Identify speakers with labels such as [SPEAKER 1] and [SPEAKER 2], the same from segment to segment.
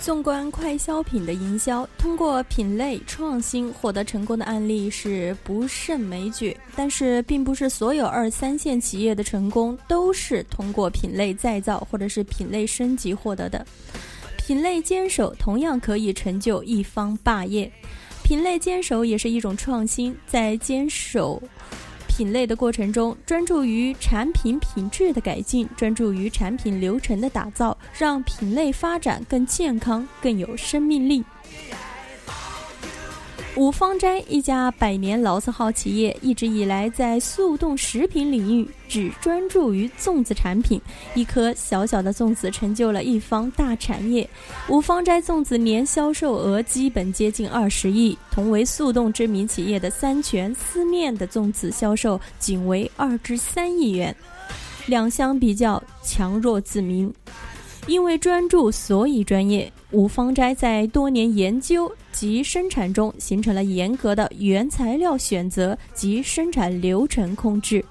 [SPEAKER 1] 纵观快消品的营销，通过品类创新获得成功的案例是不胜枚举。但是，并不是所有二三线企业的成功都是通过品类再造或者是品类升级获得的。品类坚守同样可以成就一方霸业。品类坚守也是一种创新，在坚守。品类的过程中，专注于产品品质的改进，专注于产品流程的打造，让品类发展更健康、更有生命力。五芳斋一家百年老字号企业，一直以来在速冻食品领域只专注于粽子产品。一颗小小的粽子成就了一方大产业。五芳斋粽子年销售额基本接近二十亿，同为速冻知名企业的三全丝面的粽子销售仅为二至三亿元，两相比较强弱自明。因为专注，所以专业。五芳斋在多年研究及生产中，形成了严格的原材料选择及生产流程控制。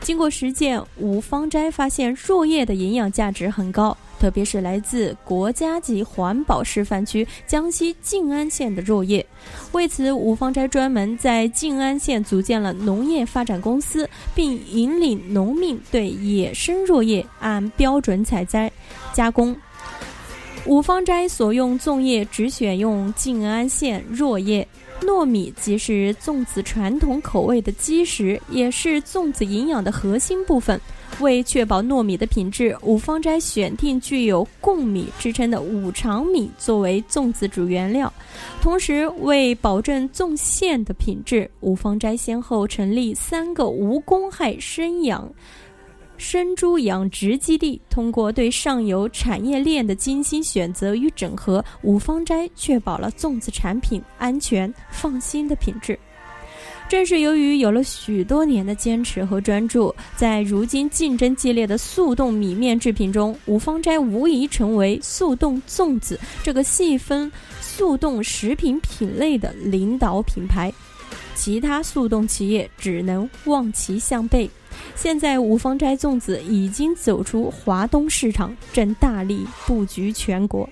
[SPEAKER 1] 经过实践，五芳斋发现若叶的营养价值很高。特别是来自国家级环保示范区江西静安县的若叶，为此五芳斋专门在静安县组建了农业发展公司，并引领农民对野生若叶按标准采摘、加工。五芳斋所用粽叶只选用静安县若叶糯米，即是粽子传统口味的基石，也是粽子营养的核心部分。为确保糯米的品质，五芳斋选定具有“贡米”之称的五常米作为粽子主原料。同时，为保证粽馅的品质，五芳斋先后成立三个无公害生养生猪养殖基地。通过对上游产业链的精心选择与整合，五芳斋确保了粽子产品安全放心的品质。正是由于有了许多年的坚持和专注，在如今竞争激烈的速冻米面制品中，五芳斋无疑成为速冻粽子这个细分速冻食品品类的领导品牌。其他速冻企业只能望其项背。现在，五芳斋粽子已经走出华东市场，正大力布局全国。